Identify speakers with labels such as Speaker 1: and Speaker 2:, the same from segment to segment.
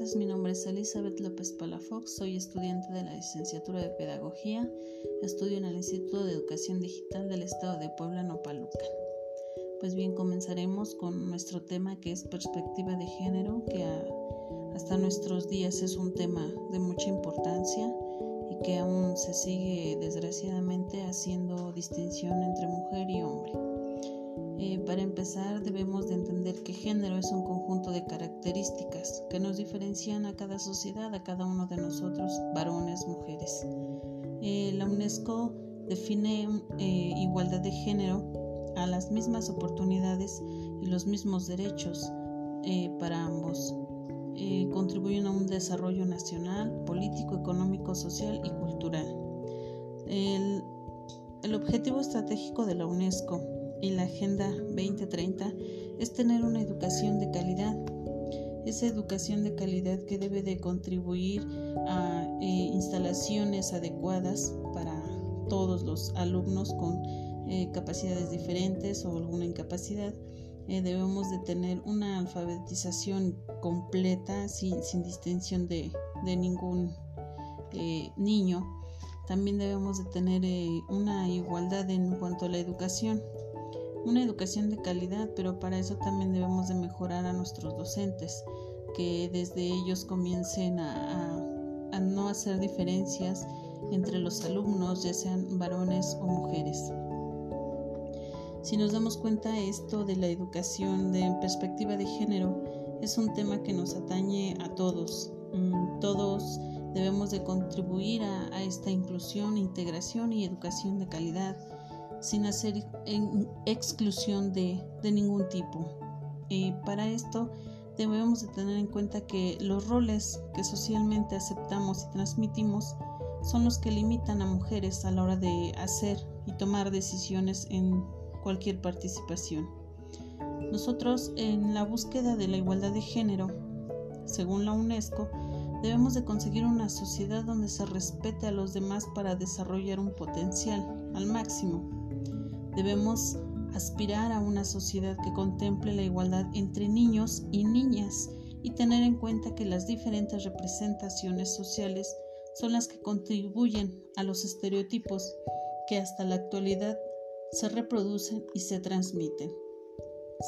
Speaker 1: tardes, mi nombre es Elizabeth López Palafox, soy estudiante de la licenciatura de Pedagogía, estudio en el Instituto de Educación Digital del Estado de Puebla, Nopalucan. Pues bien, comenzaremos con nuestro tema que es perspectiva de género, que hasta nuestros días es un tema de mucha importancia y que aún se sigue desgraciadamente haciendo distinción entre mujer y hombre. Eh, para empezar, debemos de entender que género es un conjunto de características que nos diferencian a cada sociedad, a cada uno de nosotros, varones, mujeres. Eh, la UNESCO define eh, igualdad de género a las mismas oportunidades y los mismos derechos para ambos. contribuyen a un desarrollo nacional, político, económico, social y cultural. el objetivo estratégico de la UNESCO y la Agenda 2030 es tener una educación de calidad. Esa educación de calidad que debe de contribuir a eh, instalaciones adecuadas para todos los alumnos con eh, capacidades diferentes o alguna incapacidad. Eh, debemos de tener una alfabetización completa sin, sin distinción de, de ningún niño. También debemos de tener una igualdad en cuanto a la educación una educación de calidad, pero para eso también debemos de mejorar a nuestros docentes, que desde ellos comiencen a, no hacer diferencias entre los alumnos, ya sean varones o mujeres. Si nos damos cuenta esto de la educación de perspectiva de género, es un tema que nos atañe a todos. Mm, todos debemos de contribuir a esta inclusión, integración y educación de calidad sin hacer exclusión de, ningún tipo. para esto debemos de tener en cuenta que los roles que socialmente aceptamos y transmitimos son los que limitan a mujeres a la hora de hacer y tomar decisiones en cualquier participación. Nosotros en la búsqueda de la igualdad de género, según la UNESCO, debemos de conseguir una sociedad donde se respete a los demás para desarrollar un potencial al máximo Debemos aspirar a una sociedad que contemple la igualdad entre niños y niñas y tener en cuenta que las diferentes representaciones sociales son las que contribuyen a los estereotipos que hasta la actualidad se reproducen y se transmiten.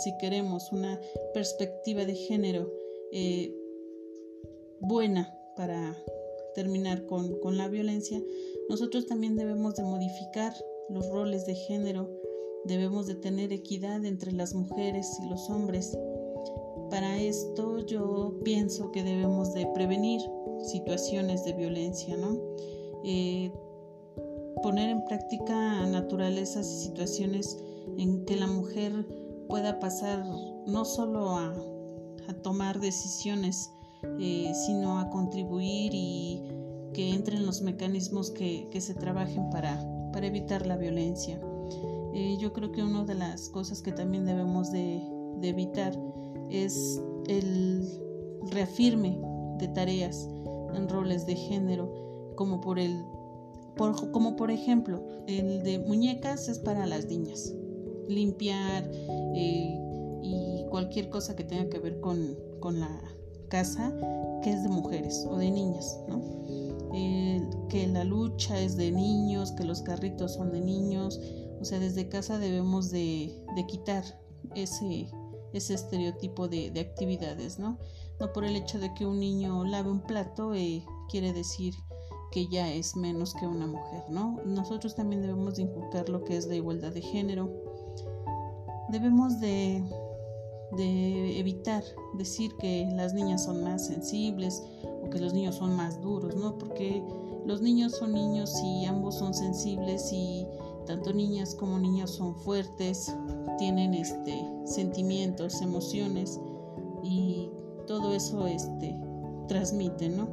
Speaker 1: Si queremos una perspectiva de género eh, buena para terminar con, con la violencia, nosotros también debemos de modificar los roles de género, debemos de tener equidad entre las mujeres y los hombres. Para esto yo pienso que debemos de prevenir situaciones de violencia, ¿no? Eh, poner en práctica naturalezas y situaciones en que la mujer pueda pasar no solo a, tomar decisiones, eh, sino a contribuir y que entren los mecanismos que se trabajen para, para evitar la violencia. Eh, yo creo que una de las cosas que también debemos de, evitar es el reafirme de tareas en roles de género, como por el como por ejemplo, el de muñecas es para las niñas, limpiar eh, y cualquier cosa que tenga que ver con, con la casa, que es de mujeres o de niñas, ¿no? Que la lucha es de niños, que los carritos son de niños, o sea, desde casa debemos de, quitar ese, estereotipo de, actividades, ¿no? No por el hecho de que un niño lave un plato eh, quiere decir que ya es menos que una mujer, ¿no? Nosotros también debemos de inculcar lo que es la igualdad de género. Debemos de, de evitar decir que las niñas son más sensibles o que los niños son más duros, ¿no? Porque los niños son niños y ambos son sensibles y tanto niñas como niños son fuertes, tienen este sentimientos, emociones y todo eso este transmite, ¿no?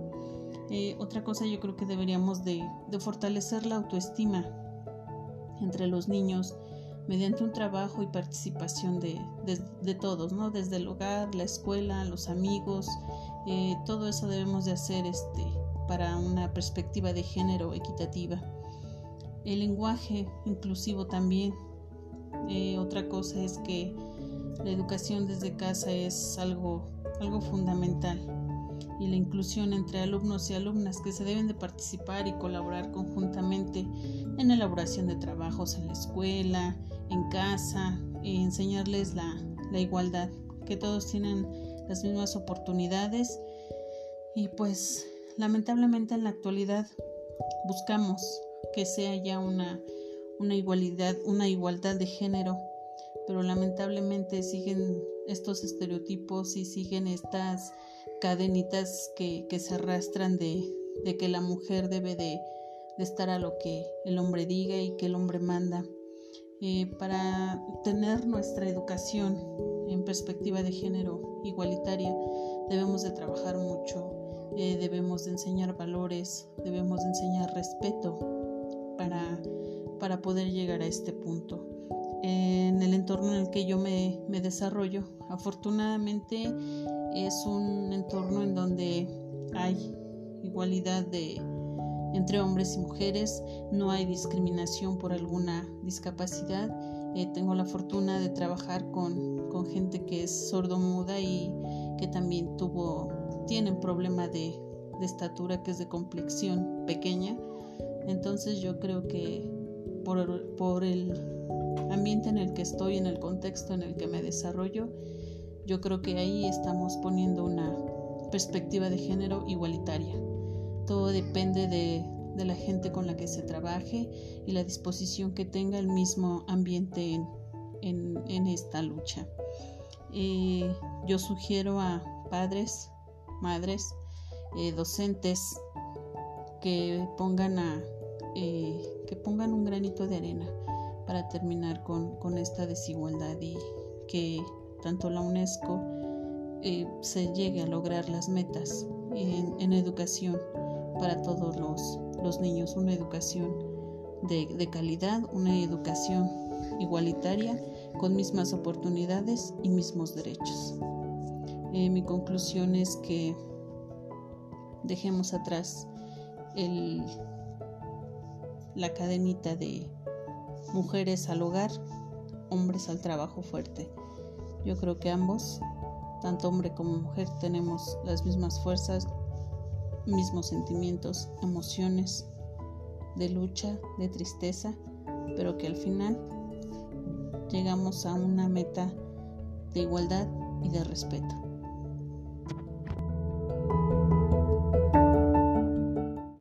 Speaker 1: Eh, otra cosa yo creo que deberíamos de, fortalecer la autoestima entre los niños mediante un trabajo y participación de, todos, ¿no? Desde el hogar, la escuela, los amigos, eh, todo eso debemos de hacer este, para una perspectiva de género equitativa. El lenguaje inclusivo también. Eh, otra cosa es que la educación desde casa es algo, algo fundamental. y la inclusión entre alumnos y alumnas que se deben de participar y colaborar conjuntamente en la elaboración de trabajos en la escuela, en casa, enseñarles la, la igualdad, que todos tienen las mismas oportunidades y pues lamentablemente en la actualidad buscamos que sea ya una, una igualdad, una igualdad de género, pero lamentablemente siguen estos estereotipos y siguen estas cadenitas que, se arrastran de, que la mujer debe de, estar a lo que el hombre diga y que el hombre manda. Eh, para tener nuestra educación en perspectiva de género igualitaria debemos de trabajar mucho, eh, debemos de enseñar valores, debemos de enseñar respeto para, para poder llegar a este punto. en el entorno en el que yo me, me desarrollo, afortunadamente es un entorno en donde hay igualdad de entre hombres y mujeres, no hay discriminación por alguna discapacidad. Eh, tengo la fortuna de trabajar con, con gente que es sordomuda y que también tuvo, tienen problema de, de estatura, que es de complexión pequeña. Entonces yo creo que por, por el ambiente en el que estoy, en el contexto en el que me desarrollo, yo creo que ahí estamos poniendo una perspectiva de género igualitaria. Todo depende de, la gente con la que se trabaje y la disposición que tenga el mismo ambiente en, esta lucha. Eh, yo sugiero a padres, madres, eh, docentes que pongan, a, eh, que pongan un granito de arena para terminar con, con esta desigualdad y que tanto la UNESCO se llegue a lograr las metas en, educación para todos los, niños, una educación de, calidad, una educación igualitaria con mismas oportunidades y mismos derechos. Eh, mi conclusión es que dejemos atrás el, la cadenita de mujeres al hogar, hombres al trabajo fuerte. Yo creo que ambos, tanto hombre como mujer, tenemos las mismas fuerzas, mismos sentimientos, emociones de lucha, de tristeza, pero que al final llegamos a una meta de igualdad y de respeto.